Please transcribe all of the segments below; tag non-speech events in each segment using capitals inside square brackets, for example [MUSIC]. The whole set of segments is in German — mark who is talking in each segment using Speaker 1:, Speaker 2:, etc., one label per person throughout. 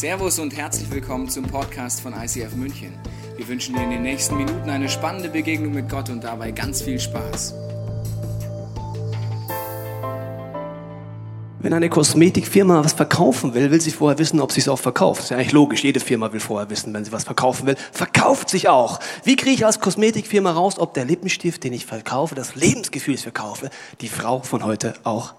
Speaker 1: Servus und herzlich willkommen zum Podcast von ICF München. Wir wünschen dir in den nächsten Minuten eine spannende Begegnung mit Gott und dabei ganz viel Spaß.
Speaker 2: Wenn eine Kosmetikfirma was verkaufen will, will sie vorher wissen, ob sie es auch verkauft. Das ist ja eigentlich logisch. Jede Firma will vorher wissen, wenn sie was verkaufen will. Verkauft sich auch. Wie kriege ich als Kosmetikfirma raus, ob der Lippenstift, den ich verkaufe, das Lebensgefühl, das ich verkaufe, die Frau von heute auch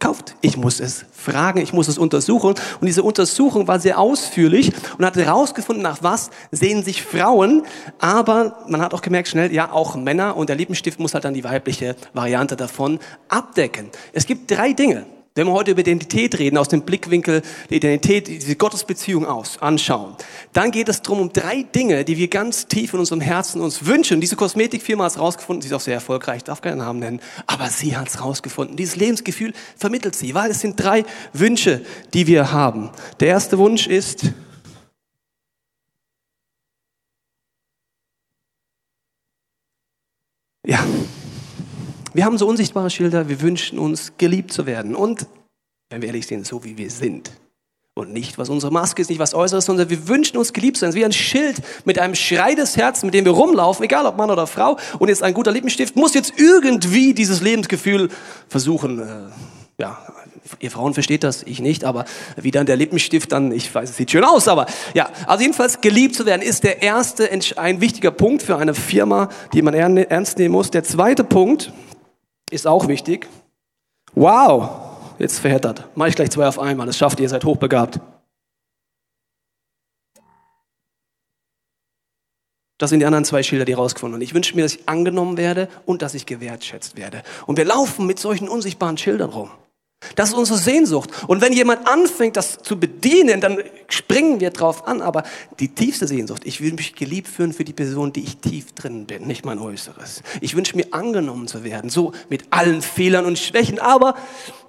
Speaker 2: kauft. Ich muss es fragen, ich muss es untersuchen. Und diese Untersuchung war sehr ausführlich und hat herausgefunden, nach was sehen sich Frauen. Aber man hat auch gemerkt schnell, ja, auch Männer. Und der Lippenstift muss halt dann die weibliche Variante davon abdecken. Es gibt drei Dinge, wenn wir heute über Identität reden, aus dem Blickwinkel der Identität, diese Gottesbeziehung aus, anschauen, dann geht es darum, um drei Dinge, die wir ganz tief in unserem Herzen uns wünschen. Diese Kosmetikfirma hat es rausgefunden, sie ist auch sehr erfolgreich, ich darf keinen Namen nennen, aber sie hat es rausgefunden. Dieses Lebensgefühl vermittelt sie, weil es sind drei Wünsche, die wir haben. Der erste Wunsch ist, ja, wir haben so unsichtbare Schilder, wir wünschen uns geliebt zu werden. Und, wenn wir ehrlich sind, so wie wir sind. Und nicht, was unsere Maske ist, nicht was Äußeres, sondern wir wünschen uns geliebt zu sein. Es ist wie ein Schild mit einem Schrei des Herzens, mit dem wir rumlaufen, egal ob Mann oder Frau. Und jetzt ein guter Lippenstift muss jetzt irgendwie dieses Lebensgefühl versuchen, äh, ja, ihr Frauen versteht das, ich nicht, aber wie dann der Lippenstift dann, ich weiß, es sieht schön aus, aber ja, also jedenfalls geliebt zu werden ist der erste, ein wichtiger Punkt für eine Firma, die man ernst nehmen muss. Der zweite Punkt, ist auch wichtig. Wow, jetzt verheddert. Mach ich gleich zwei auf einmal, das schafft ihr, ihr seid hochbegabt. Das sind die anderen zwei Schilder, die rausgefunden. Und ich wünsche mir, dass ich angenommen werde und dass ich gewertschätzt werde. Und wir laufen mit solchen unsichtbaren Schildern rum. Das ist unsere Sehnsucht. Und wenn jemand anfängt, das zu bedienen, dann springen wir drauf an. Aber die tiefste Sehnsucht, ich will mich geliebt fühlen für die Person, die ich tief drin bin, nicht mein Äußeres. Ich wünsche mir angenommen zu werden, so mit allen Fehlern und Schwächen. Aber,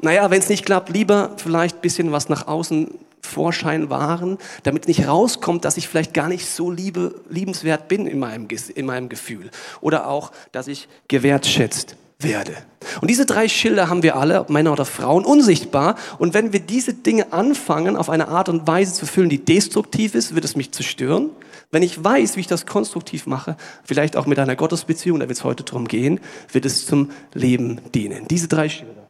Speaker 2: naja, wenn es nicht klappt, lieber vielleicht ein bisschen was nach außen Vorschein wahren, damit nicht rauskommt, dass ich vielleicht gar nicht so liebe, liebenswert bin in meinem, in meinem Gefühl. Oder auch, dass ich gewertschätzt werde. Und diese drei Schilder haben wir alle, ob Männer oder Frauen, unsichtbar. Und wenn wir diese Dinge anfangen, auf eine Art und Weise zu füllen, die destruktiv ist, wird es mich zerstören. Wenn ich weiß, wie ich das konstruktiv mache, vielleicht auch mit einer Gottesbeziehung, da wird es heute drum gehen, wird es zum Leben dienen. Diese drei Schilder.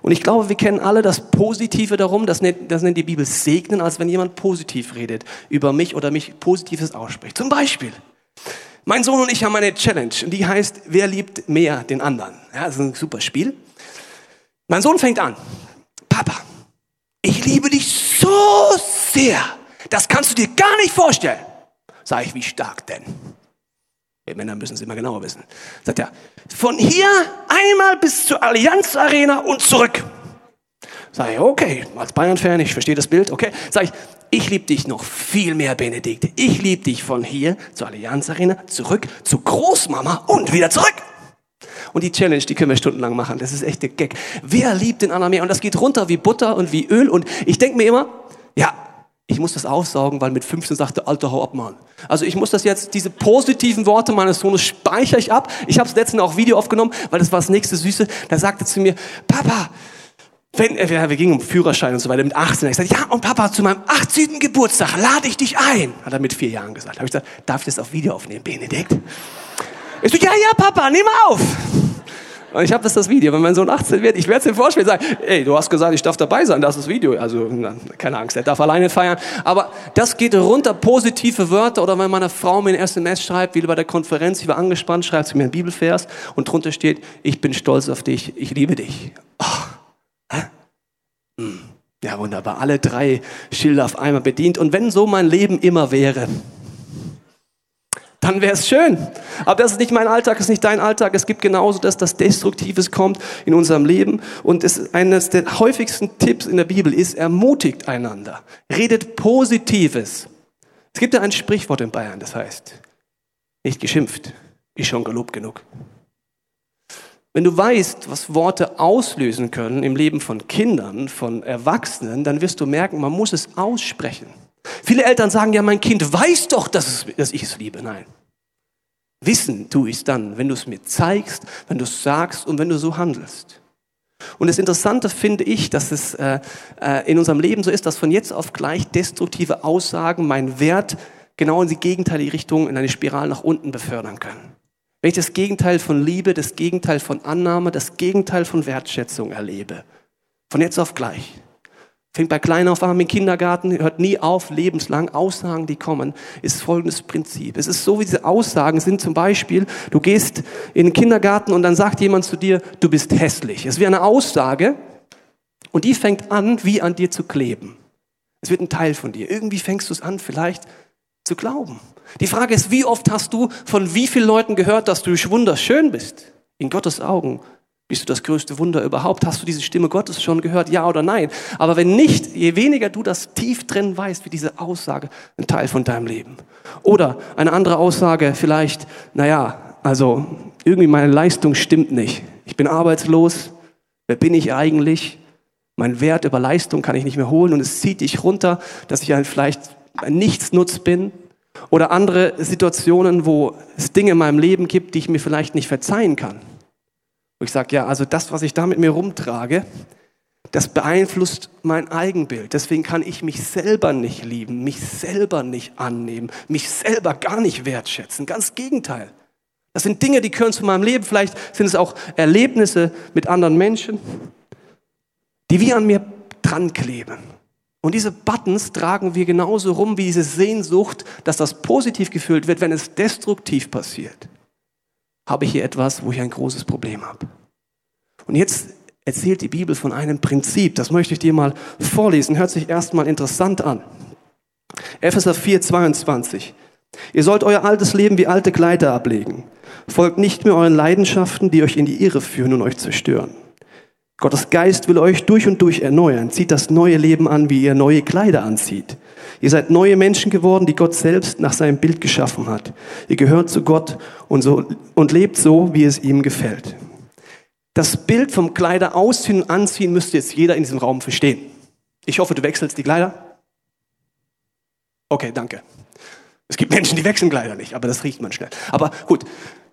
Speaker 2: Und ich glaube, wir kennen alle das Positive darum, das nennt, das nennt die Bibel segnen, als wenn jemand positiv redet über mich oder mich Positives ausspricht. Zum Beispiel, mein Sohn und ich haben eine Challenge und die heißt, wer liebt mehr den anderen? Ja, das ist ein super Spiel. Mein Sohn fängt an, Papa, ich liebe dich so sehr, das kannst du dir gar nicht vorstellen. Sag ich, wie stark denn? Wir Männer müssen es immer genauer wissen. Sagt er, von hier einmal bis zur Allianz Arena und zurück. Sag ich, okay, als Bayern-Fan, ich verstehe das Bild, okay. Sag ich, ich liebe dich noch viel mehr, Benedikt. Ich liebe dich von hier zur Allianz Arena, zurück zu Großmama und wieder zurück. Und die Challenge, die können wir stundenlang machen. Das ist echt der Gag. Wer liebt den anderen mehr? Und das geht runter wie Butter und wie Öl. Und ich denke mir immer, ja, ich muss das aufsaugen, weil mit 15 sagte, alter, hau ab, Mann. Also ich muss das jetzt, diese positiven Worte meines Sohnes speichere ich ab. Ich habe es letztens auch Video aufgenommen, weil das war das nächste Süße. Da sagte zu mir, Papa, wenn, äh, wir gingen um Führerschein und so weiter mit 18. Ich sagte, ja, und Papa, zu meinem 18. Geburtstag lade ich dich ein. Hat er mit vier Jahren gesagt. Habe ich gesagt, darf ich das auf Video aufnehmen, Benedikt? Ich so, ja, ja, Papa, nimm auf. Und ich habe das das Video, wenn mein Sohn 18 wird, ich werde es ihm vorspielen sagen, ey, du hast gesagt, ich darf dabei sein, das ist das Video. Also na, keine Angst, er darf alleine feiern. Aber das geht runter, positive Wörter. Oder wenn meine Frau mir ein SMS schreibt, wie bei der Konferenz, ich war angespannt, schreibt sie mir einen Bibelvers und drunter steht, ich bin stolz auf dich, ich liebe dich. Oh. Ja, wunderbar. Alle drei Schilder auf einmal bedient. Und wenn so mein Leben immer wäre, dann wäre es schön. Aber das ist nicht mein Alltag, das ist nicht dein Alltag. Es gibt genauso, dass das Destruktives kommt in unserem Leben. Und es, eines der häufigsten Tipps in der Bibel ist, ermutigt einander. Redet Positives. Es gibt ja ein Sprichwort in Bayern, das heißt, nicht geschimpft, ist schon gelobt genug. Wenn du weißt, was Worte auslösen können im Leben von Kindern, von Erwachsenen, dann wirst du merken, man muss es aussprechen. Viele Eltern sagen ja, mein Kind weiß doch, dass, ich es liebe. Nein. Wissen tue ich es dann, wenn du es mir zeigst, wenn du es sagst und wenn du so handelst. Und das Interessante finde ich, dass es äh, äh, in unserem Leben so ist, dass von jetzt auf gleich destruktive Aussagen meinen Wert genau in die gegenteilige Richtung, in eine Spirale nach unten befördern können. Wenn ich das Gegenteil von Liebe, das Gegenteil von Annahme, das Gegenteil von Wertschätzung erlebe, von jetzt auf gleich, Fängt bei klein auf an im Kindergarten, hört nie auf, lebenslang. Aussagen, die kommen, ist folgendes Prinzip. Es ist so, wie diese Aussagen sind zum Beispiel, du gehst in den Kindergarten und dann sagt jemand zu dir, du bist hässlich. Es ist wie eine Aussage und die fängt an, wie an dir zu kleben. Es wird ein Teil von dir. Irgendwie fängst du es an, vielleicht zu glauben. Die Frage ist, wie oft hast du von wie vielen Leuten gehört, dass du wunderschön bist? In Gottes Augen bist du das größte Wunder überhaupt? Hast du diese Stimme Gottes schon gehört? Ja oder nein? Aber wenn nicht, je weniger du das tief drin weißt, wie diese Aussage ein Teil von deinem Leben. Oder eine andere Aussage vielleicht, naja, also irgendwie meine Leistung stimmt nicht. Ich bin arbeitslos. Wer bin ich eigentlich? Mein Wert über Leistung kann ich nicht mehr holen und es zieht dich runter, dass ich ein, vielleicht ein Nichtsnutz bin. Oder andere Situationen, wo es Dinge in meinem Leben gibt, die ich mir vielleicht nicht verzeihen kann. Wo ich sage, ja, also das, was ich da mit mir rumtrage, das beeinflusst mein Eigenbild. Deswegen kann ich mich selber nicht lieben, mich selber nicht annehmen, mich selber gar nicht wertschätzen. Ganz Gegenteil. Das sind Dinge, die gehören zu meinem Leben. Vielleicht sind es auch Erlebnisse mit anderen Menschen, die wie an mir dran kleben. Und diese Buttons tragen wir genauso rum wie diese Sehnsucht, dass das positiv gefüllt wird, wenn es destruktiv passiert habe ich hier etwas, wo ich ein großes Problem habe. Und jetzt erzählt die Bibel von einem Prinzip, das möchte ich dir mal vorlesen, hört sich erstmal interessant an. Epheser 4, 22. Ihr sollt euer altes Leben wie alte Kleider ablegen. Folgt nicht mehr euren Leidenschaften, die euch in die Irre führen und euch zerstören. Gottes Geist will euch durch und durch erneuern. Zieht das neue Leben an, wie ihr neue Kleider anzieht. Ihr seid neue Menschen geworden, die Gott selbst nach seinem Bild geschaffen hat. Ihr gehört zu Gott und, so, und lebt so, wie es ihm gefällt. Das Bild vom Kleider ausziehen und anziehen müsste jetzt jeder in diesem Raum verstehen. Ich hoffe, du wechselst die Kleider. Okay, danke. Es gibt Menschen, die wechseln Kleider nicht, aber das riecht man schnell. Aber gut,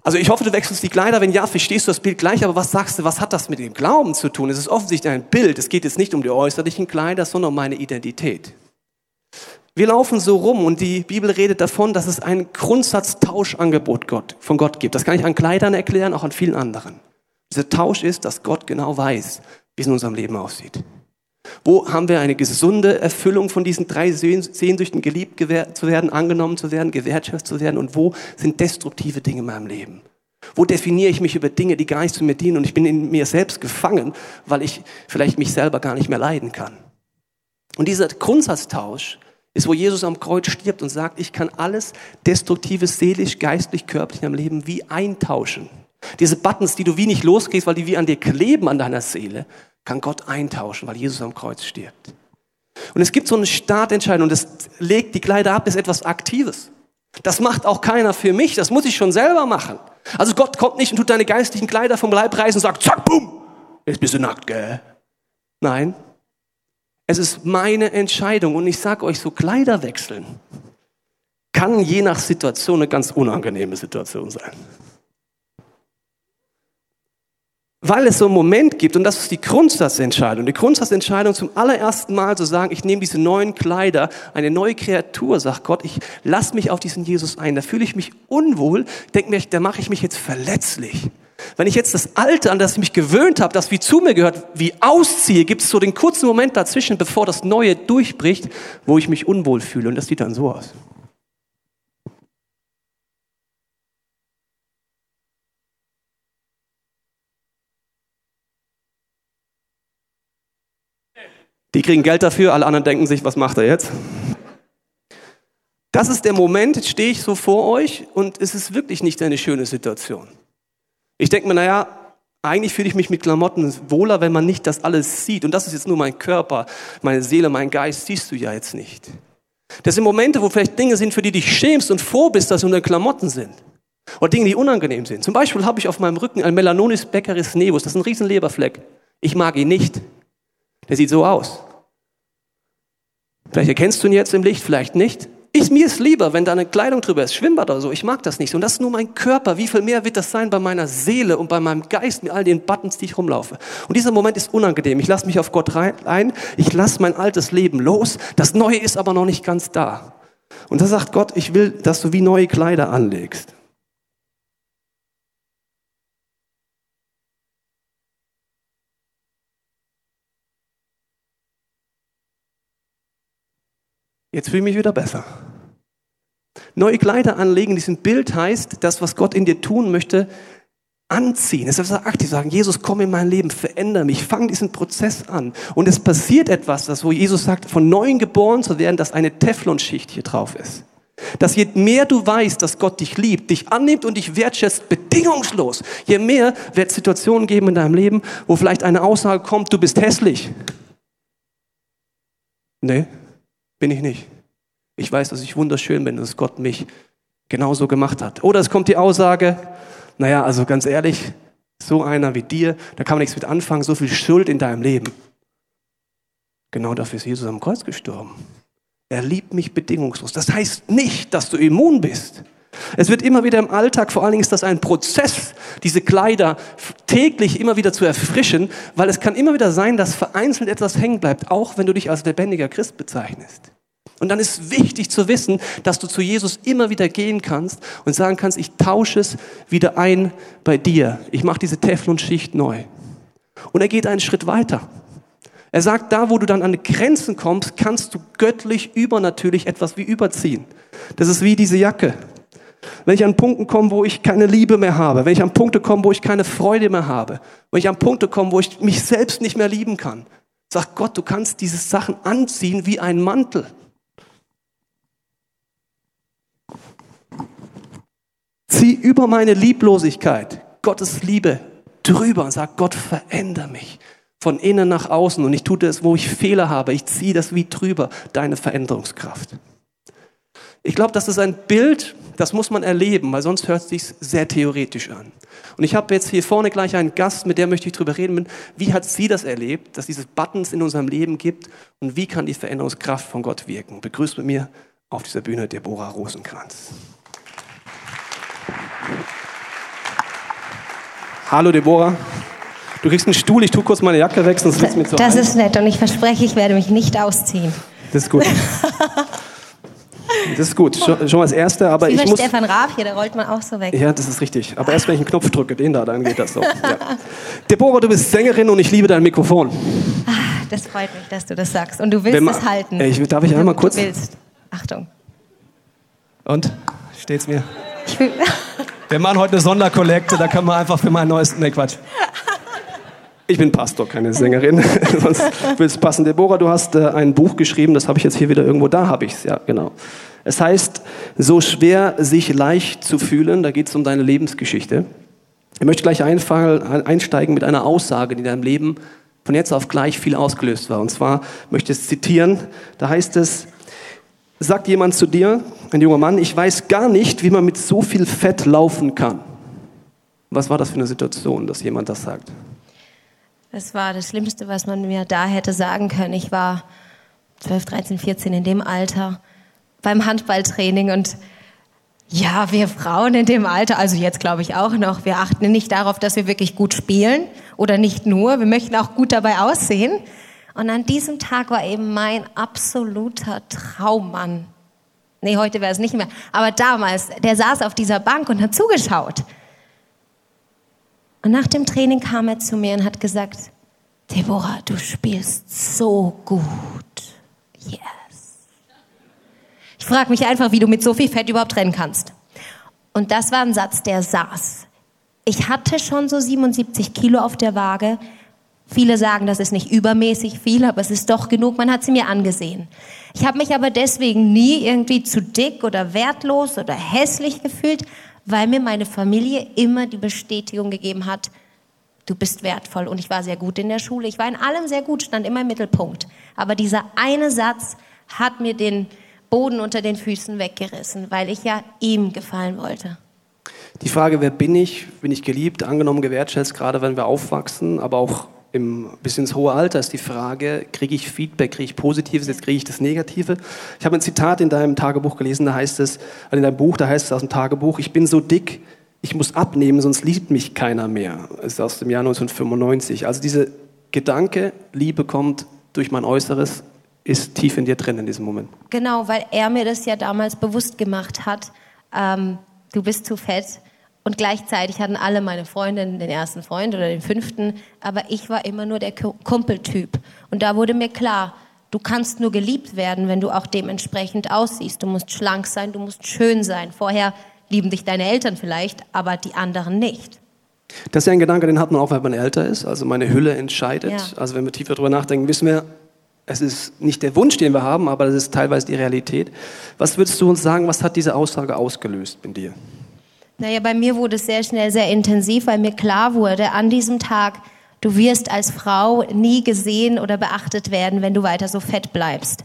Speaker 2: also ich hoffe, du wechselst die Kleider. Wenn ja, verstehst du das Bild gleich. Aber was sagst du, was hat das mit dem Glauben zu tun? Es ist offensichtlich ein Bild. Es geht jetzt nicht um die äußerlichen Kleider, sondern um meine Identität. Wir laufen so rum und die Bibel redet davon, dass es ein Grundsatztauschangebot Gott, von Gott gibt. Das kann ich an Kleidern erklären, auch an vielen anderen. Dieser Tausch ist, dass Gott genau weiß, wie es in unserem Leben aussieht. Wo haben wir eine gesunde Erfüllung von diesen drei Sehnsüchten, geliebt zu werden, angenommen zu werden, gewertschätzt zu werden? Und wo sind destruktive Dinge in meinem Leben? Wo definiere ich mich über Dinge, die gar nicht zu mir dienen und ich bin in mir selbst gefangen, weil ich vielleicht mich selber gar nicht mehr leiden kann? Und dieser Grundsatztausch ist, wo Jesus am Kreuz stirbt und sagt, ich kann alles Destruktive, seelisch, geistlich, körperlich am Leben wie eintauschen. Diese Buttons, die du wie nicht losgehst, weil die wie an dir kleben an deiner Seele, kann Gott eintauschen, weil Jesus am Kreuz stirbt. Und es gibt so eine Startentscheidung, das legt die Kleider ab, ist etwas Aktives. Das macht auch keiner für mich, das muss ich schon selber machen. Also Gott kommt nicht und tut deine geistlichen Kleider vom Leib reißen und sagt, zack, bumm, jetzt bist du nackt, gell? Nein, es ist meine Entscheidung und ich sage euch, so Kleider wechseln kann je nach Situation eine ganz unangenehme Situation sein. Weil es so einen Moment gibt, und das ist die Grundsatzentscheidung, die Grundsatzentscheidung zum allerersten Mal zu sagen, ich nehme diese neuen Kleider, eine neue Kreatur, sagt Gott, ich lasse mich auf diesen Jesus ein, da fühle ich mich unwohl, denke mir, da mache ich mich jetzt verletzlich. Wenn ich jetzt das Alte, an das ich mich gewöhnt habe, das wie zu mir gehört, wie ausziehe, gibt es so den kurzen Moment dazwischen, bevor das Neue durchbricht, wo ich mich unwohl fühle. Und das sieht dann so aus. Die kriegen Geld dafür, alle anderen denken sich, was macht er jetzt? Das ist der Moment, jetzt stehe ich so vor euch und es ist wirklich nicht eine schöne Situation. Ich denke mir, naja, eigentlich fühle ich mich mit Klamotten wohler, wenn man nicht das alles sieht. Und das ist jetzt nur mein Körper, meine Seele, mein Geist, siehst du ja jetzt nicht. Das sind Momente, wo vielleicht Dinge sind, für die du dich schämst und froh bist, dass sie unter Klamotten sind. Oder Dinge, die unangenehm sind. Zum Beispiel habe ich auf meinem Rücken ein Melanonis beccaris nevus. Das ist ein riesen Leberfleck. Ich mag ihn nicht. Der sieht so aus. Vielleicht erkennst du ihn jetzt im Licht, vielleicht nicht. Ich, mir ist lieber, wenn da eine Kleidung drüber ist, Schwimmbad oder so. Ich mag das nicht. Und das ist nur mein Körper. Wie viel mehr wird das sein bei meiner Seele und bei meinem Geist mit all den Buttons, die ich rumlaufe? Und dieser Moment ist unangenehm. Ich lasse mich auf Gott rein, ein. Ich lasse mein altes Leben los. Das Neue ist aber noch nicht ganz da. Und da sagt Gott, ich will, dass du wie neue Kleider anlegst. Jetzt fühle ich mich wieder besser. Neue Kleider anlegen, diesem Bild heißt, das, was Gott in dir tun möchte, anziehen. Es ist aktiv sagen, Jesus, komm in mein Leben, verändere mich, fang diesen Prozess an. Und es passiert etwas, das, wo Jesus sagt, von neuem geboren zu werden, dass eine Teflonschicht hier drauf ist. Dass je mehr du weißt, dass Gott dich liebt, dich annimmt und dich wertschätzt, bedingungslos, je mehr wird es Situationen geben in deinem Leben, wo vielleicht eine Aussage kommt, du bist hässlich. Nee, bin ich nicht. Ich weiß, dass ich wunderschön bin, dass Gott mich genauso gemacht hat. Oder es kommt die Aussage, naja, also ganz ehrlich, so einer wie dir, da kann man nichts mit anfangen, so viel Schuld in deinem Leben. Genau dafür ist Jesus am Kreuz gestorben. Er liebt mich bedingungslos. Das heißt nicht, dass du immun bist. Es wird immer wieder im Alltag, vor allen Dingen ist das ein Prozess, diese Kleider täglich immer wieder zu erfrischen, weil es kann immer wieder sein, dass vereinzelt etwas hängen bleibt, auch wenn du dich als lebendiger Christ bezeichnest. Und dann ist wichtig zu wissen, dass du zu Jesus immer wieder gehen kannst und sagen kannst, ich tausche es wieder ein bei dir. Ich mache diese Teflonschicht neu. Und er geht einen Schritt weiter. Er sagt, da wo du dann an die Grenzen kommst, kannst du göttlich, übernatürlich etwas wie überziehen. Das ist wie diese Jacke. Wenn ich an Punkten komme, wo ich keine Liebe mehr habe, wenn ich an Punkte komme, wo ich keine Freude mehr habe, wenn ich an Punkte komme, wo ich mich selbst nicht mehr lieben kann, sagt Gott, du kannst diese Sachen anziehen wie ein Mantel. Zieh über meine Lieblosigkeit Gottes Liebe drüber und sag, Gott, veränder mich von innen nach außen und ich tue das, wo ich Fehler habe. Ich ziehe das wie drüber, deine Veränderungskraft. Ich glaube, das ist ein Bild, das muss man erleben, weil sonst hört es sich sehr theoretisch an. Und ich habe jetzt hier vorne gleich einen Gast, mit dem möchte ich darüber reden. Wie hat sie das erlebt, dass es Buttons in unserem Leben gibt und wie kann die Veränderungskraft von Gott wirken? Begrüßt mit mir auf dieser Bühne Deborah Rosenkranz. Hallo Deborah. Du kriegst einen Stuhl, ich tue kurz meine Jacke weg, sonst wird es mir zu
Speaker 3: Das ist nett und ich verspreche, ich werde mich nicht ausziehen.
Speaker 2: Das ist gut. [LAUGHS] Das ist gut, schon, schon mal das Erste, aber
Speaker 3: Wie
Speaker 2: ich muss...
Speaker 3: Stefan Raab hier, da rollt man auch so weg.
Speaker 2: Ja, das ist richtig. Aber erst wenn ich einen Knopf drücke, den da, dann geht das so. [LAUGHS] Ja. Deborah, du bist Sängerin und ich liebe dein Mikrofon.
Speaker 3: Ah, das freut mich, dass du das sagst. Und du willst
Speaker 2: man-
Speaker 3: es halten.
Speaker 2: Ich- darf ich einmal
Speaker 3: Du
Speaker 2: kurz-
Speaker 3: willst. Achtung.
Speaker 2: Und? Steht's mir?
Speaker 3: Ich will, [LAUGHS]
Speaker 2: Wir machen heute eine Sonderkollekte, da kann man einfach für mein neues... Nee, Quatsch. Ich bin Pastor, keine Sängerin. [LAUGHS] Sonst will es passen. Deborah, du hast äh, ein Buch geschrieben, das habe ich jetzt hier wieder irgendwo, da habe ich es, ja, genau. Es heißt, so schwer sich leicht zu fühlen, da geht es um deine Lebensgeschichte. Ich möchte gleich einsteigen mit einer Aussage, die in deinem Leben von jetzt auf gleich viel ausgelöst war. Und zwar möchte ich es zitieren, da heißt es, sagt jemand zu dir, ein junger Mann, ich weiß gar nicht, wie man mit so viel Fett laufen kann. Was war das für eine Situation, dass jemand das sagt?
Speaker 3: das war das Schlimmste, was man mir da hätte sagen können. Ich war 12, 13, 14 in dem Alter beim Handballtraining und ja, wir Frauen in dem Alter, also jetzt glaube ich auch noch, wir achten nicht darauf, dass wir wirklich gut spielen oder nicht nur, wir möchten auch gut dabei aussehen. Und an diesem Tag war eben mein absoluter Traummann. Nee, heute wäre es nicht mehr. Aber damals, der saß auf dieser Bank und hat zugeschaut. Und nach dem Training kam er zu mir und hat gesagt, Deborah, du spielst so gut. Yes. Ich frage mich einfach, wie du mit so viel Fett überhaupt rennen kannst. Und das war ein Satz, der saß. Ich hatte schon so 77 Kilo auf der Waage. Viele sagen, das ist nicht übermäßig viel, aber es ist doch genug. Man hat sie mir angesehen. Ich habe mich aber deswegen nie irgendwie zu dick oder wertlos oder hässlich gefühlt, weil mir meine Familie immer die Bestätigung gegeben hat, du bist wertvoll. Und ich war sehr gut in der Schule. Ich war in allem sehr gut, stand immer im Mittelpunkt. Aber dieser eine Satz hat mir den Boden unter den Füßen weggerissen, weil ich ja ihm gefallen wollte.
Speaker 2: Die Frage, wer bin ich? Bin ich geliebt, angenommen, gewertschätzt, gerade wenn wir aufwachsen, aber auch im, bis ins hohe Alter ist die Frage, kriege ich Feedback, kriege ich Positives, jetzt kriege ich das Negative. Ich habe ein Zitat in deinem Tagebuch gelesen, da heißt es, also in deinem Buch, da heißt es aus dem Tagebuch, ich bin so dick, ich muss abnehmen, sonst liebt mich keiner mehr. Das ist aus dem Jahr 1995. Also diese Gedanke, Liebe kommt durch mein Äußeres, ist tief in dir drin in diesem Moment.
Speaker 3: Genau, weil er mir das ja damals bewusst gemacht hat. Ähm, du bist zu fett. Und gleichzeitig hatten alle meine Freundinnen den ersten Freund oder den fünften, aber ich war immer nur der Kumpeltyp. Und da wurde mir klar, du kannst nur geliebt werden, wenn du auch dementsprechend aussiehst. Du musst schlank sein, du musst schön sein. Vorher lieben dich deine Eltern vielleicht, aber die anderen nicht.
Speaker 2: Das ist ja ein Gedanke, den hat man auch, wenn man älter ist. Also meine Hülle entscheidet. Ja. Also wenn wir tiefer darüber nachdenken, wissen wir, es ist nicht der Wunsch, den wir haben, aber das ist teilweise die Realität. Was würdest du uns sagen, was hat diese Aussage ausgelöst in dir?
Speaker 3: Naja, bei mir wurde es sehr schnell sehr intensiv, weil mir klar wurde, an diesem Tag, du wirst als Frau nie gesehen oder beachtet werden, wenn du weiter so fett bleibst.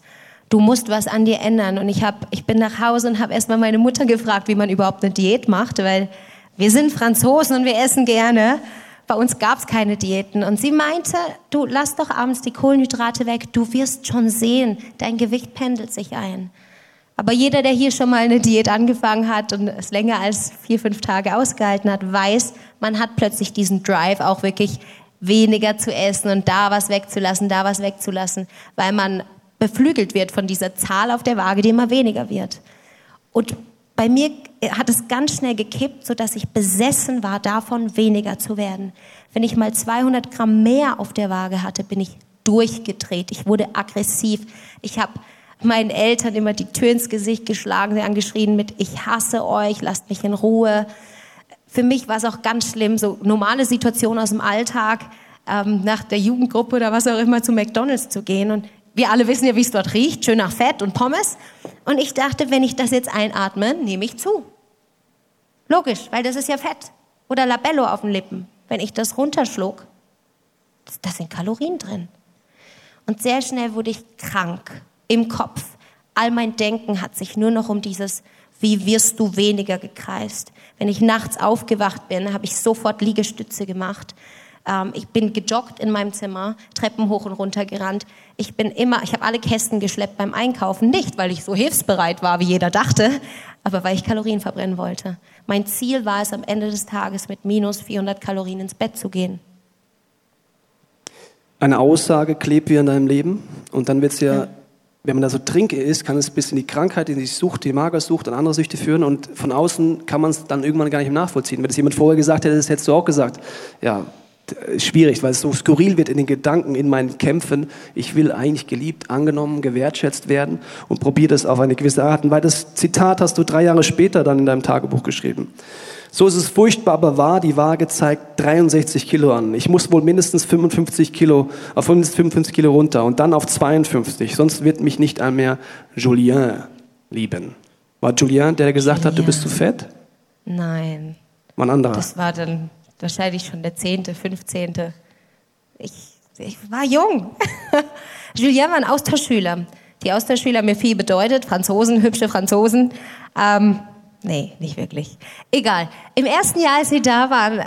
Speaker 3: Du musst was an dir ändern. Und ich, hab, ich bin nach Hause und habe erstmal meine Mutter gefragt, wie man überhaupt eine Diät macht, weil wir sind Franzosen und wir essen gerne. Bei uns gab es keine Diäten. Und sie meinte, du lass doch abends die Kohlenhydrate weg, du wirst schon sehen, dein Gewicht pendelt sich ein. Aber jeder, der hier schon mal eine Diät angefangen hat und es länger als vier, fünf Tage ausgehalten hat, weiß, man hat plötzlich diesen Drive, auch wirklich weniger zu essen und da was wegzulassen, da was wegzulassen, weil man beflügelt wird von dieser Zahl auf der Waage, die immer weniger wird. Und bei mir hat es ganz schnell gekippt, sodass ich besessen war, davon weniger zu werden. Wenn ich mal 200 Gramm mehr auf der Waage hatte, bin ich durchgedreht. Ich wurde aggressiv. Ich habe meinen Eltern immer die Tür ins Gesicht geschlagen, sie angeschrien mit, ich hasse euch, lasst mich in Ruhe. Für mich war es auch ganz schlimm, so normale Situationen aus dem Alltag, ähm, nach der Jugendgruppe oder was auch immer zu McDonalds zu gehen. Und wir alle wissen ja, wie es dort riecht, schön nach Fett und Pommes. Und ich dachte, wenn ich das jetzt einatme, nehme ich zu. Logisch, weil das ist ja Fett. Oder Labello auf den Lippen. Wenn ich das runterschluck, da sind Kalorien drin. Und sehr schnell wurde ich krank im Kopf. All mein Denken hat sich nur noch um dieses, wie wirst du weniger gekreist. Wenn ich nachts aufgewacht bin, habe ich sofort Liegestütze gemacht. Ähm, ich bin gejoggt in meinem Zimmer, Treppen hoch und runter gerannt. Ich bin immer, ich habe alle Kästen geschleppt beim Einkaufen. Nicht, weil ich so hilfsbereit war, wie jeder dachte, aber weil ich Kalorien verbrennen wollte. Mein Ziel war es, am Ende des Tages mit minus 400 Kalorien ins Bett zu gehen.
Speaker 2: Eine Aussage klebt wie in deinem Leben und dann wird es ja, ja wenn man da so trinke ist, kann es bis in die Krankheit, in die Sucht, die Magersucht und andere Süchte führen und von außen kann man es dann irgendwann gar nicht mehr nachvollziehen. Wenn das jemand vorher gesagt hätte, das hättest du auch gesagt. Ja, schwierig, weil es so skurril wird in den Gedanken, in meinen Kämpfen. Ich will eigentlich geliebt, angenommen, gewertschätzt werden und probiere das auf eine gewisse Art. Und weil das Zitat hast du drei Jahre später dann in deinem Tagebuch geschrieben. So ist es furchtbar, aber wahr. Die Waage zeigt 63 Kilo an. Ich muss wohl mindestens 55 Kilo, auf mindestens 55 Kilo runter und dann auf 52. Sonst wird mich nicht einmal Julien lieben. War Julien, der gesagt Julien. hat, du bist zu fett?
Speaker 3: Nein.
Speaker 2: War ein anderer.
Speaker 3: Das war dann wahrscheinlich schon der zehnte, fünfzehnte. Ich, ich war jung. [LAUGHS] Julien war ein Austauschschüler. Die Austauschschüler haben mir viel bedeutet. Franzosen, hübsche Franzosen. Ähm, Nee, nicht wirklich. Egal. Im ersten Jahr, als sie da waren,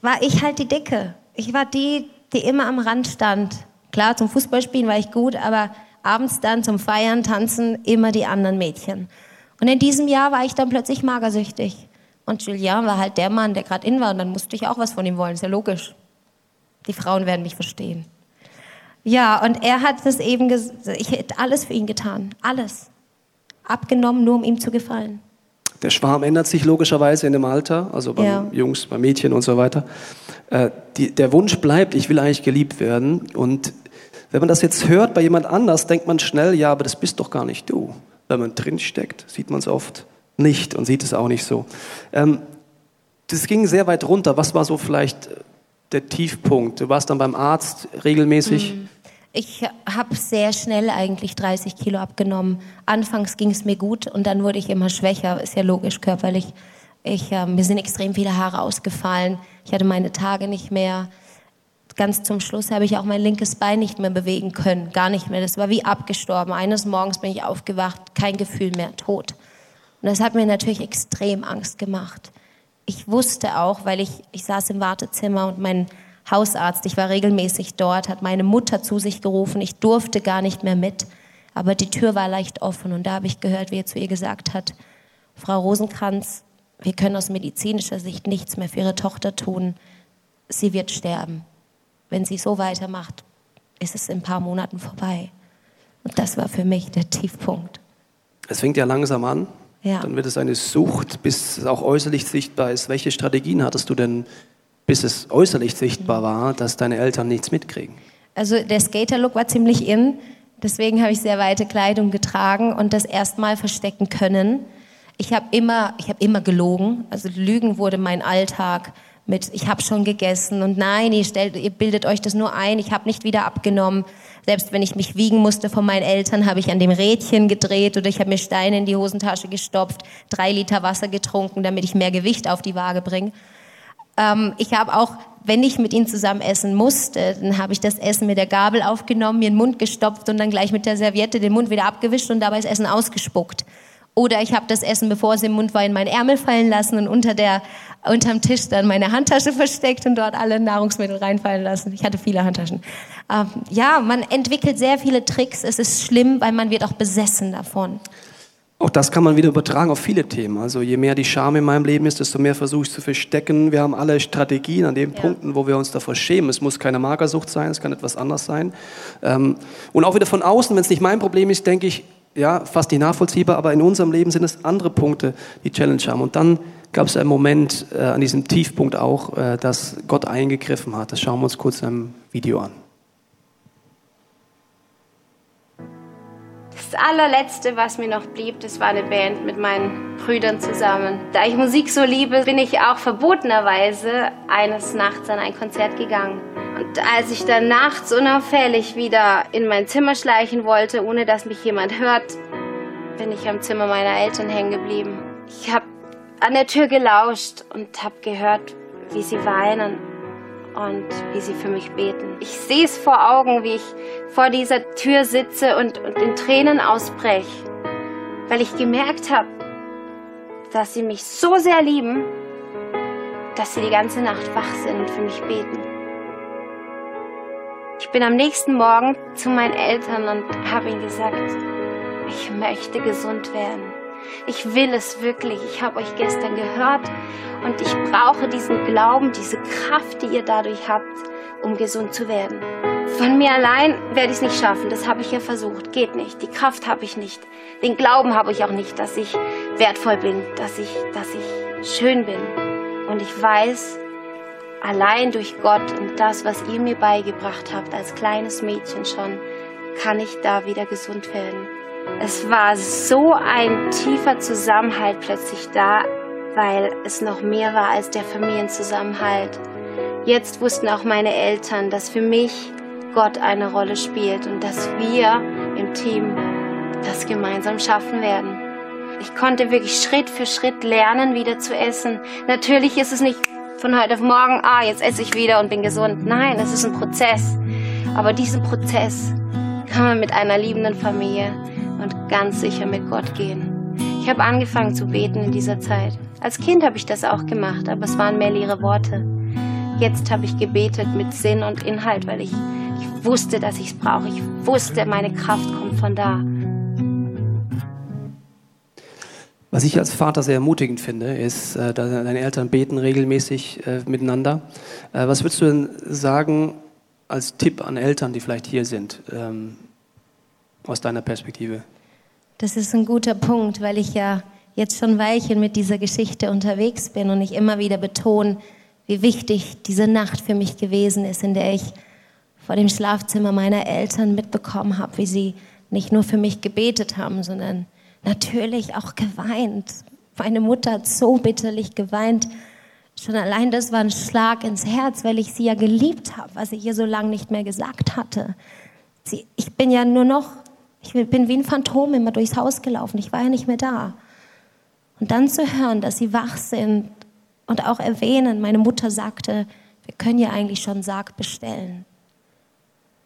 Speaker 3: war ich halt die Dicke. Ich war die, die immer am Rand stand. Klar, zum Fußballspielen war ich gut, aber abends dann zum Feiern, Tanzen immer die anderen Mädchen. Und in diesem Jahr war ich dann plötzlich magersüchtig. Und Julien war halt der Mann, der gerade in war. Und dann musste ich auch was von ihm wollen. Ist ja logisch. Die Frauen werden mich verstehen. Ja, und er hat das eben, ich hätte alles für ihn getan. Alles. Abgenommen, nur um ihm zu gefallen.
Speaker 2: Der Schwarm ändert sich logischerweise in dem Alter, also bei ja. Jungs, bei Mädchen und so weiter. Äh, die, der Wunsch bleibt, ich will eigentlich geliebt werden. Und wenn man das jetzt hört bei jemand anders, denkt man schnell, ja, aber das bist doch gar nicht du. Wenn man drinsteckt, sieht man es oft nicht und sieht es auch nicht so. Ähm, das ging sehr weit runter. Was war so vielleicht der Tiefpunkt? Du warst dann beim Arzt regelmäßig. Mhm.
Speaker 3: Ich habe sehr schnell eigentlich 30 Kilo abgenommen. Anfangs ging es mir gut und dann wurde ich immer schwächer, ist ja logisch körperlich. Ich, äh, mir sind extrem viele Haare ausgefallen. Ich hatte meine Tage nicht mehr. Ganz zum Schluss habe ich auch mein linkes Bein nicht mehr bewegen können, gar nicht mehr. Das war wie abgestorben. Eines Morgens bin ich aufgewacht, kein Gefühl mehr, tot. Und das hat mir natürlich extrem Angst gemacht. Ich wusste auch, weil ich, ich saß im Wartezimmer und mein Hausarzt. Ich war regelmäßig dort, hat meine Mutter zu sich gerufen. Ich durfte gar nicht mehr mit, aber die Tür war leicht offen und da habe ich gehört, wie er zu ihr gesagt hat, Frau Rosenkranz, wir können aus medizinischer Sicht nichts mehr für Ihre Tochter tun. Sie wird sterben. Wenn sie so weitermacht, ist es in ein paar Monaten vorbei. Und das war für mich der Tiefpunkt.
Speaker 2: Es fängt ja langsam an.
Speaker 3: Ja.
Speaker 2: Dann wird es eine Sucht, bis es auch äußerlich sichtbar ist. Welche Strategien hattest du denn, bis es äußerlich sichtbar war, dass deine Eltern nichts mitkriegen?
Speaker 3: Also der Skater-Look war ziemlich in. Deswegen habe ich sehr weite Kleidung getragen und das erstmal verstecken können. Ich habe immer, ich habe immer gelogen. Also Lügen wurde mein Alltag mit, ich habe schon gegessen und nein, ihr, stellt, ihr bildet euch das nur ein, ich habe nicht wieder abgenommen. Selbst wenn ich mich wiegen musste von meinen Eltern, habe ich an dem Rädchen gedreht oder ich habe mir Steine in die Hosentasche gestopft, drei Liter Wasser getrunken, damit ich mehr Gewicht auf die Waage bringe. Ähm, ich habe auch, wenn ich mit ihnen zusammen essen musste, dann habe ich das Essen mit der Gabel aufgenommen, mir den Mund gestopft und dann gleich mit der Serviette den Mund wieder abgewischt und dabei das Essen ausgespuckt. Oder ich habe das Essen, bevor es im Mund war, in meinen Ärmel fallen lassen und unter der, unterm Tisch dann meine Handtasche [LAUGHS] versteckt und dort alle Nahrungsmittel reinfallen lassen. Ich hatte viele Handtaschen. Ähm, ja, man entwickelt sehr viele Tricks. Es ist schlimm, weil man wird auch besessen davon.
Speaker 2: Auch das kann man wieder übertragen auf viele Themen. Also je mehr die Scham in meinem Leben ist, desto mehr versuche ich zu verstecken. Wir haben alle Strategien an den ja. Punkten, wo wir uns davor schämen. Es muss keine Magersucht sein, es kann etwas anders sein. Ähm, und auch wieder von außen, wenn es nicht mein Problem ist, denke ich, ja, fast nicht nachvollziehbar, aber in unserem Leben sind es andere Punkte, die Challenge haben. Und dann gab es einen Moment äh, an diesem Tiefpunkt auch, äh, dass Gott eingegriffen hat. Das schauen wir uns kurz im Video an.
Speaker 4: Das allerletzte, was mir noch blieb, das war eine Band mit meinen Brüdern zusammen. Da ich Musik so liebe, bin ich auch verbotenerweise eines Nachts an ein Konzert gegangen. Und als ich dann nachts unauffällig wieder in mein Zimmer schleichen wollte, ohne dass mich jemand hört, bin ich am Zimmer meiner Eltern hängen geblieben. Ich habe an der Tür gelauscht und habe gehört, wie sie weinen und wie sie für mich beten. Ich sehe es vor Augen, wie ich vor dieser Tür sitze und, und in Tränen ausbreche, weil ich gemerkt habe, dass sie mich so sehr lieben, dass sie die ganze Nacht wach sind und für mich beten. Ich bin am nächsten Morgen zu meinen Eltern und habe ihnen gesagt, ich möchte gesund werden. Ich will es wirklich. Ich habe euch gestern gehört und ich brauche diesen Glauben, diese Kraft, die ihr dadurch habt, um gesund zu werden. Von mir allein werde ich es nicht schaffen. Das habe ich ja versucht. Geht nicht. Die Kraft habe ich nicht. Den Glauben habe ich auch nicht, dass ich wertvoll bin, dass ich, dass ich schön bin. Und ich weiß, allein durch Gott und das, was ihr mir beigebracht habt, als kleines Mädchen schon, kann ich da wieder gesund werden. Es war so ein tiefer Zusammenhalt plötzlich da, weil es noch mehr war als der Familienzusammenhalt. Jetzt wussten auch meine Eltern, dass für mich Gott eine Rolle spielt und dass wir im Team das gemeinsam schaffen werden. Ich konnte wirklich Schritt für Schritt lernen, wieder zu essen. Natürlich ist es nicht von heute auf morgen, ah, jetzt esse ich wieder und bin gesund. Nein, es ist ein Prozess. Aber diesen Prozess kann man mit einer liebenden Familie ganz sicher mit Gott gehen. Ich habe angefangen zu beten in dieser Zeit. Als Kind habe ich das auch gemacht, aber es waren mehr leere Worte. Jetzt habe ich gebetet mit Sinn und Inhalt, weil ich, ich wusste, dass ich es brauche. Ich wusste, meine Kraft kommt von da.
Speaker 2: Was ich als Vater sehr ermutigend finde, ist, äh, deine Eltern beten regelmäßig äh, miteinander. Äh, was würdest du denn sagen als Tipp an Eltern, die vielleicht hier sind, ähm, aus deiner Perspektive?
Speaker 3: Das ist ein guter Punkt, weil ich ja jetzt schon Weilchen mit dieser Geschichte unterwegs bin und ich immer wieder betone, wie wichtig diese Nacht für mich gewesen ist, in der ich vor dem Schlafzimmer meiner Eltern mitbekommen habe, wie sie nicht nur für mich gebetet haben, sondern natürlich auch geweint. Meine Mutter hat so bitterlich geweint. Schon allein das war ein Schlag ins Herz, weil ich sie ja geliebt habe, was ich ihr so lange nicht mehr gesagt hatte. Sie, ich bin ja nur noch, ich bin wie ein Phantom immer durchs Haus gelaufen. Ich war ja nicht mehr da. Und dann zu hören, dass sie wach sind und auch erwähnen, meine Mutter sagte, wir können ja eigentlich schon Sarg bestellen.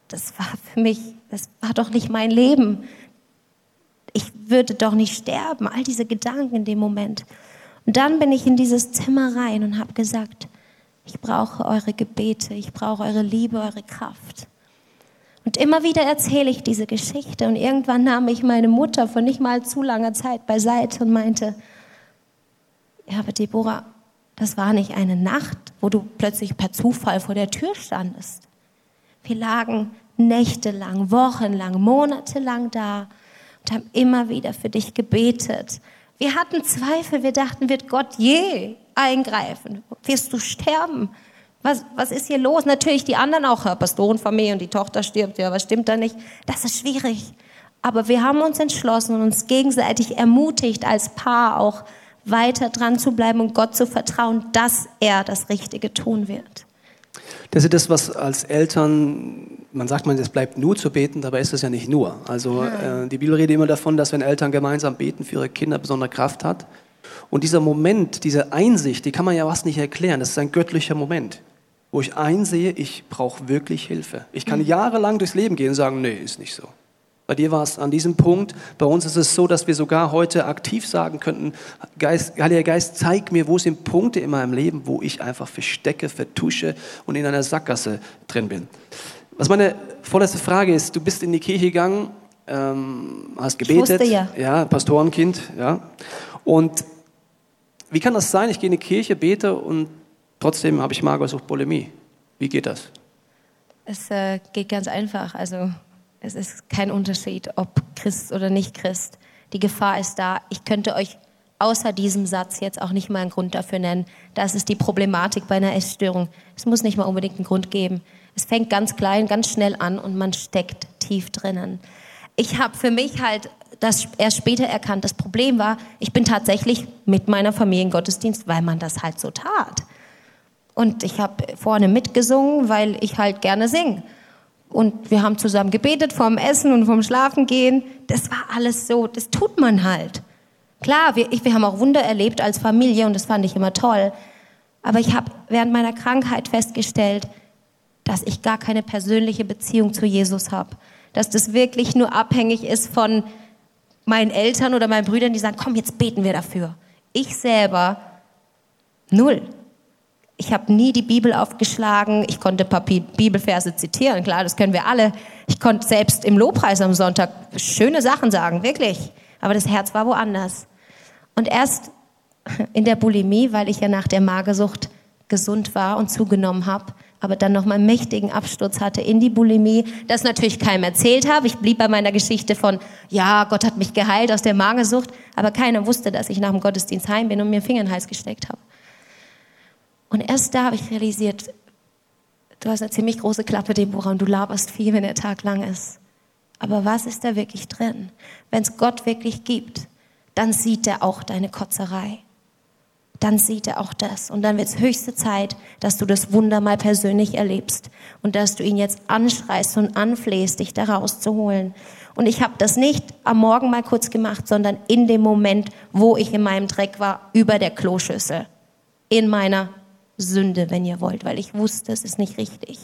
Speaker 3: Das war für mich, das war doch nicht mein Leben ich würde doch nicht sterben. All diese Gedanken in dem Moment. Und dann bin ich in dieses Zimmer rein und habe gesagt, Ich brauche eure Gebete, ich brauche eure Liebe, eure Kraft. Und immer wieder erzähle ich diese Geschichte und irgendwann nahm ich meine Mutter von nicht mal zu langer Zeit beiseite und meinte, ja, aber Deborah, das war nicht eine Nacht, wo du plötzlich per Zufall vor der Tür standest. Wir lagen nächtelang, wochenlang, monatelang da und haben immer wieder für dich gebetet. Wir hatten Zweifel, wir dachten, wird Gott je eingreifen? Wirst du sterben? Was, was ist hier los? Natürlich die anderen auch, Pastorenfamilie und die Tochter stirbt, ja, was stimmt da nicht? Das ist schwierig. Aber wir haben uns entschlossen und uns gegenseitig ermutigt, als Paar auch weiter dran zu bleiben und Gott zu vertrauen, dass er das Richtige tun wird.
Speaker 2: Das ist das, was als Eltern, man sagt man, es bleibt nur zu beten, dabei ist es ja nicht nur. Also äh, die Bibel redet immer davon, dass wenn Eltern gemeinsam beten, für ihre Kinder besondere Kraft hat. Und dieser Moment, diese Einsicht, die kann man ja was nicht erklären. Das ist ein göttlicher Moment, wo ich einsehe, ich brauche wirklich Hilfe. Ich kann jahrelang durchs Leben gehen und sagen, nee, ist nicht so. Bei dir war es an diesem Punkt. Bei uns ist es so, dass wir sogar heute aktiv sagen könnten, Geist, Heiliger Geist, zeig mir, wo sind Punkte in meinem Leben, wo ich einfach verstecke, vertusche und in einer Sackgasse drin bin. Was meine vorletzte Frage ist, du bist in die Kirche gegangen, ähm, hast gebetet,
Speaker 3: ich wusste, ja.
Speaker 2: ja, Pastorenkind, ja. Und wie kann das sein? Ich gehe in die Kirche, bete und trotzdem habe ich Magersucht, Bulimie. Wie geht das?
Speaker 3: Es äh, geht ganz einfach. Also es ist kein Unterschied, ob Christ oder nicht Christ. Die Gefahr ist da. Ich könnte euch außer diesem Satz jetzt auch nicht mal einen Grund dafür nennen. Das ist die Problematik bei einer Essstörung. Es muss nicht mal unbedingt einen Grund geben. Es fängt ganz klein, ganz schnell an und man steckt tief drinnen. Ich habe für mich halt das erst später erkannt. Das Problem war, ich bin tatsächlich mit meiner Familie in Gottesdienst, weil man das halt so tat. Und ich habe vorne mitgesungen, weil ich halt gerne singe. Und wir haben zusammen gebetet vorm Essen und vorm Schlafengehen. Das war alles so, das tut man halt. Klar, wir, ich, wir haben auch Wunder erlebt als Familie und das fand ich immer toll. Aber ich habe während meiner Krankheit festgestellt, dass ich gar keine persönliche Beziehung zu Jesus habe. Dass das wirklich nur abhängig ist von meinen Eltern oder meinen Brüdern, die sagen, komm, jetzt beten wir dafür. Ich selber, null. Ich habe nie die Bibel aufgeschlagen. Ich konnte ein paar Bibelverse zitieren. Klar, das können wir alle. Ich konnte selbst im Lobpreis am Sonntag schöne Sachen sagen, wirklich. Aber das Herz war woanders. Und erst in der Bulimie, weil ich ja nach der Magersucht gesund war und zugenommen habe, aber dann noch mal einen mächtigen Absturz hatte in die Bulimie, das natürlich keinem erzählt habe. Ich blieb bei meiner Geschichte von, ja, Gott hat mich geheilt aus der Magersucht, aber keiner wusste, dass ich nach dem Gottesdienst heim bin und mir einen Finger in den Hals gesteckt habe. Und erst da habe ich realisiert, du hast eine ziemlich große Klappe, Deborah, und du laberst viel, wenn der Tag lang ist. Aber was ist da wirklich drin? Wenn es Gott wirklich gibt, dann sieht er auch deine Kotzerei dann sieht er auch das. Und dann wird es höchste Zeit, dass du das Wunder mal persönlich erlebst und dass du ihn jetzt anschreist und anflehst, dich da rauszuholen. Und ich habe das nicht am Morgen mal kurz gemacht, sondern in dem Moment, wo ich in meinem Dreck war, über der Kloschüssel. In meiner Sünde, wenn ihr wollt, weil ich wusste, es ist nicht richtig.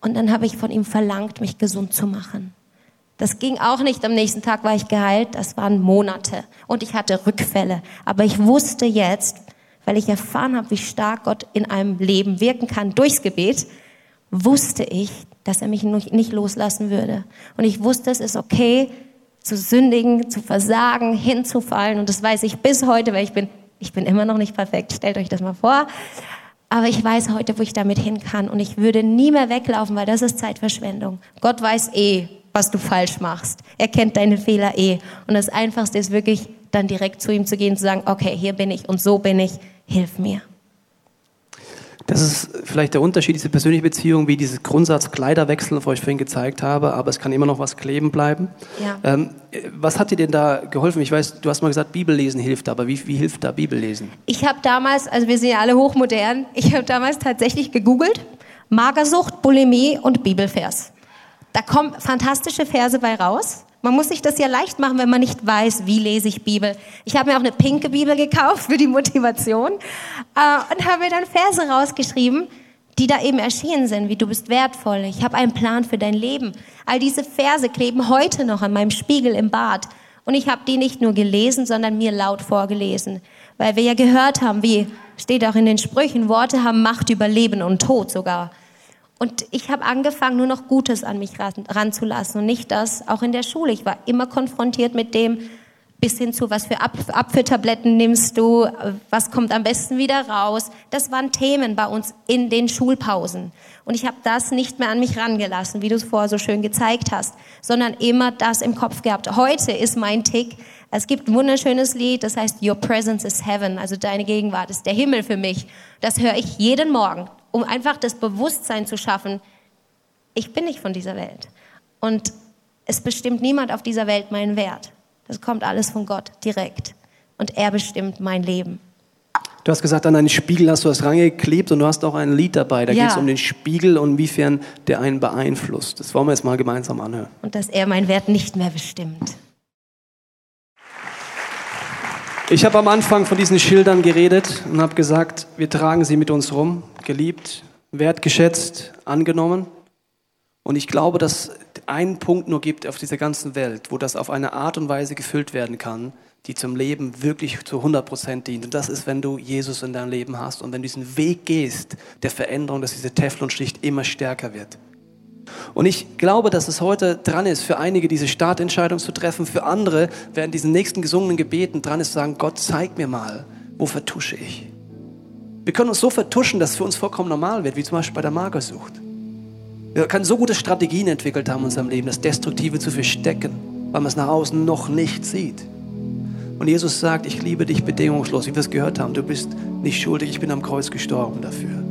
Speaker 3: Und dann habe ich von ihm verlangt, mich gesund zu machen. Das ging auch nicht. Am nächsten Tag war ich geheilt. Das waren Monate. Und ich hatte Rückfälle. Aber ich wusste jetzt, weil ich erfahren habe, wie stark Gott in einem Leben wirken kann durchs Gebet, wusste ich, dass er mich nicht loslassen würde. Und ich wusste, es ist okay, zu sündigen, zu versagen, hinzufallen. Und das weiß ich bis heute, weil ich bin, ich bin immer noch nicht perfekt. Stellt euch das mal vor. Aber ich weiß heute, wo ich damit hin kann. Und ich würde nie mehr weglaufen, weil das ist Zeitverschwendung. Gott weiß eh, was du falsch machst. Er kennt deine Fehler eh. Und das Einfachste ist wirklich, dann direkt zu ihm zu gehen und zu sagen, okay, hier bin ich und so bin ich, hilf mir.
Speaker 2: Das ist vielleicht der Unterschied, diese persönliche Beziehung, wie dieses Grundsatz Kleiderwechseln, wo ich vorhin gezeigt habe, aber es kann immer noch was kleben bleiben. Ja. Ähm, was hat dir denn da geholfen? Ich weiß, du hast mal gesagt, Bibellesen hilft, aber wie, wie hilft da Bibellesen?
Speaker 3: Ich habe damals, also wir sind ja alle hochmodern, ich habe damals tatsächlich gegoogelt, Magersucht, Bulimie und Bibelvers. Da kommen fantastische Verse bei raus. Man muss sich das ja leicht machen, wenn man nicht weiß, wie lese ich Bibel. Ich habe mir auch eine pinke Bibel gekauft für die Motivation äh, und habe mir dann Verse rausgeschrieben, die da eben erschienen sind, wie du bist wertvoll, ich habe einen Plan für dein Leben. All diese Verse kleben heute noch an meinem Spiegel im Bad. Und ich habe die nicht nur gelesen, sondern mir laut vorgelesen. Weil wir ja gehört haben, wie steht auch in den Sprüchen, Worte haben Macht über Leben und Tod sogar. Und ich habe angefangen, nur noch Gutes an mich ranzulassen und nicht das, auch in der Schule. Ich war immer konfrontiert mit dem, bis hin zu, was für Apfeltabletten nimmst du, was kommt am besten wieder raus. Das waren Themen bei uns in den Schulpausen. Und ich habe das nicht mehr an mich rangelassen, wie du es vorher so schön gezeigt hast, sondern immer das im Kopf gehabt. Heute ist mein Tick, es gibt ein wunderschönes Lied, das heißt Your Presence is Heaven, also deine Gegenwart ist der Himmel für mich. Das höre ich jeden Morgen, um einfach das Bewusstsein zu schaffen, ich bin nicht von dieser Welt. Und es bestimmt niemand auf dieser Welt meinen Wert. Das kommt alles von Gott direkt. Und er bestimmt mein Leben.
Speaker 2: Du hast gesagt, an einen Spiegel hast du das rangeklebt und du hast auch ein Lied dabei. Da ja. geht es um den Spiegel und inwiefern der einen beeinflusst. Das wollen wir jetzt mal gemeinsam anhören.
Speaker 3: Und dass er meinen Wert nicht mehr bestimmt.
Speaker 2: Ich habe am Anfang von diesen Schildern geredet und habe gesagt, wir tragen sie mit uns rum, geliebt, wertgeschätzt, angenommen. Und ich glaube, dass einen Punkt nur gibt auf dieser ganzen Welt, wo das auf eine Art und Weise gefüllt werden kann, die zum Leben wirklich zu 100 Prozent dient. Und das ist, wenn du Jesus in deinem Leben hast und wenn du diesen Weg gehst der Veränderung, dass diese Teflonschicht immer stärker wird. Und ich glaube, dass es heute dran ist, für einige diese Startentscheidung zu treffen, für andere während diesen nächsten gesungenen Gebeten dran ist, zu sagen, Gott, zeig mir mal, wo vertusche ich. Wir können uns so vertuschen, dass es für uns vollkommen normal wird, wie zum Beispiel bei der Magersucht. Wir können so gute Strategien entwickelt haben in unserem Leben, das Destruktive zu verstecken, weil man es nach außen noch nicht sieht. Und Jesus sagt, ich liebe dich bedingungslos, wie wir es gehört haben. Du bist nicht schuldig, ich bin am Kreuz gestorben dafür.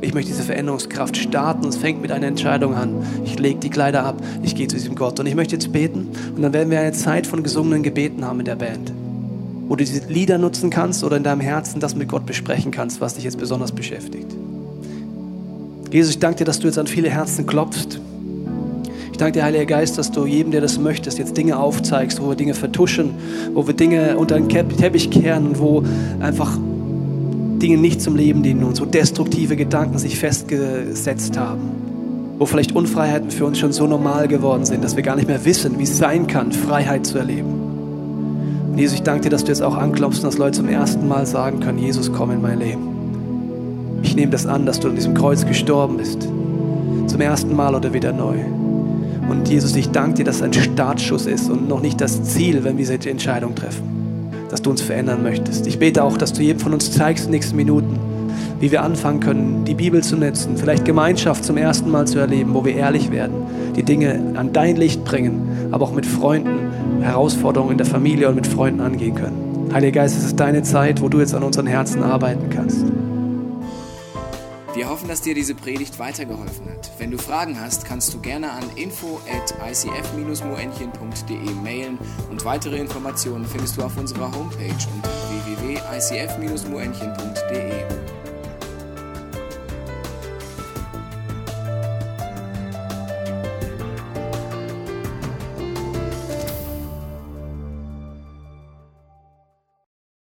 Speaker 2: Ich möchte diese Veränderungskraft starten. Es fängt mit einer Entscheidung an. Ich lege die Kleider ab, ich gehe zu diesem Gott. Und ich möchte jetzt beten. Und dann werden wir eine Zeit von gesungenen Gebeten haben in der Band. Wo du diese Lieder nutzen kannst oder in deinem Herzen das mit Gott besprechen kannst, was dich jetzt besonders beschäftigt. Jesus, ich danke dir, dass du jetzt an viele Herzen klopfst. Ich danke dir, Heiliger Geist, dass du jedem, der das möchtest, jetzt Dinge aufzeigst, wo wir Dinge vertuschen, wo wir Dinge unter den Teppich kehren und wo einfach Dinge nicht zum Leben dienen und so destruktive Gedanken sich festgesetzt haben. Wo vielleicht Unfreiheiten für uns schon so normal geworden sind, dass wir gar nicht mehr wissen, wie es sein kann, Freiheit zu erleben. Und Jesus, ich danke dir, dass du jetzt auch anklopfst und dass Leute zum ersten Mal sagen können, Jesus, komm in mein Leben. Ich nehme das an, dass du an diesem Kreuz gestorben bist. Zum ersten Mal oder wieder neu. Und Jesus, ich danke dir, dass es ein Startschuss ist und noch nicht das Ziel, wenn wir diese Entscheidung treffen, dass du uns verändern möchtest. Ich bete auch, dass du jedem von uns zeigst in den nächsten Minuten, wie wir anfangen können, die Bibel zu nutzen, vielleicht Gemeinschaft zum ersten Mal zu erleben, wo wir ehrlich werden, die Dinge an dein Licht bringen, aber auch mit Freunden Herausforderungen in der Familie und mit Freunden angehen können. Heiliger Geist, es ist deine Zeit, wo du jetzt an unseren Herzen arbeiten kannst.
Speaker 1: Wir hoffen, dass dir diese Predigt weitergeholfen hat. Wenn du Fragen hast, kannst du gerne an info at icf-moenchen.de mailen und weitere Informationen findest du auf unserer Homepage unter www.icf-moenchen.de.